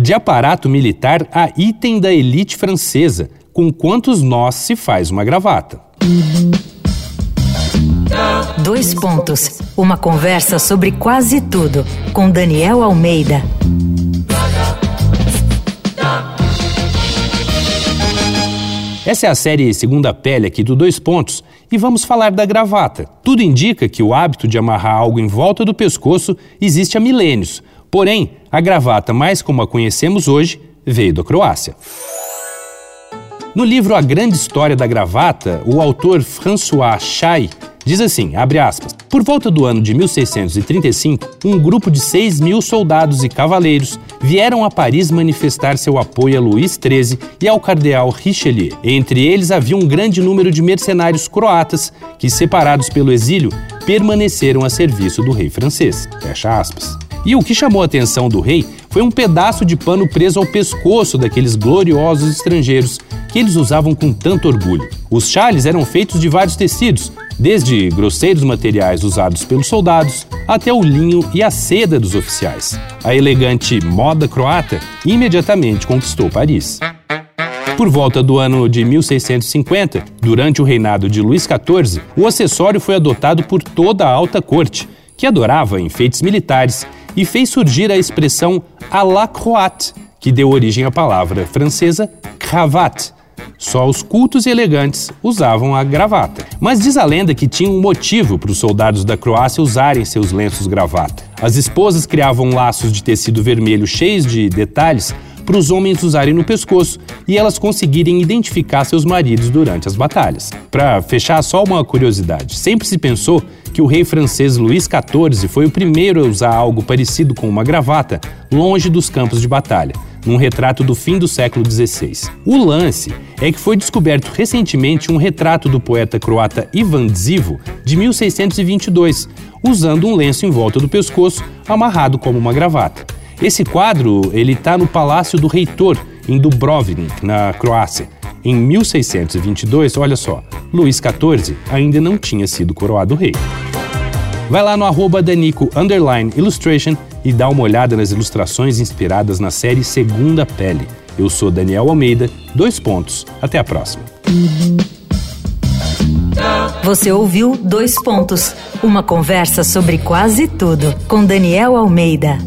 De aparato militar a item da elite francesa, com quantos nós se faz uma gravata. Dois pontos. Uma conversa sobre quase tudo com Daniel Almeida. Essa é a série Segunda Pele aqui do Dois Pontos e vamos falar da gravata. Tudo indica que o hábito de amarrar algo em volta do pescoço existe há milênios. Porém, a gravata, mais como a conhecemos hoje, veio da Croácia. No livro A Grande História da Gravata, o autor François Chay Diz assim, aspas, por volta do ano de 1635, um grupo de 6 mil soldados e cavaleiros vieram a Paris manifestar seu apoio a Luís XIII e ao cardeal Richelieu. Entre eles havia um grande número de mercenários croatas que, separados pelo exílio, permaneceram a serviço do rei francês. Fecha aspas. E o que chamou a atenção do rei foi um pedaço de pano preso ao pescoço daqueles gloriosos estrangeiros que eles usavam com tanto orgulho. Os chales eram feitos de vários tecidos, desde grosseiros materiais usados pelos soldados até o linho e a seda dos oficiais. A elegante moda croata imediatamente conquistou Paris. Por volta do ano de 1650, durante o reinado de Luís XIV, o acessório foi adotado por toda a alta corte, que adorava enfeites militares e fez surgir a expressão à la croate, que deu origem à palavra francesa cravate, só os cultos e elegantes usavam a gravata. Mas diz a lenda que tinha um motivo para os soldados da Croácia usarem seus lenços gravata. As esposas criavam laços de tecido vermelho cheios de detalhes para os homens usarem no pescoço e elas conseguirem identificar seus maridos durante as batalhas. Para fechar, só uma curiosidade: sempre se pensou que o rei francês Luís XIV foi o primeiro a usar algo parecido com uma gravata longe dos campos de batalha num retrato do fim do século XVI. O lance é que foi descoberto recentemente um retrato do poeta croata Ivan Zivo, de 1622, usando um lenço em volta do pescoço, amarrado como uma gravata. Esse quadro ele está no Palácio do Reitor, em Dubrovnik, na Croácia. Em 1622, olha só, Luís XIV ainda não tinha sido coroado rei. Vai lá no arroba Danico Illustration e dá uma olhada nas ilustrações inspiradas na série Segunda Pele. Eu sou Daniel Almeida, dois pontos. Até a próxima. Você ouviu Dois Pontos, uma conversa sobre quase tudo com Daniel Almeida.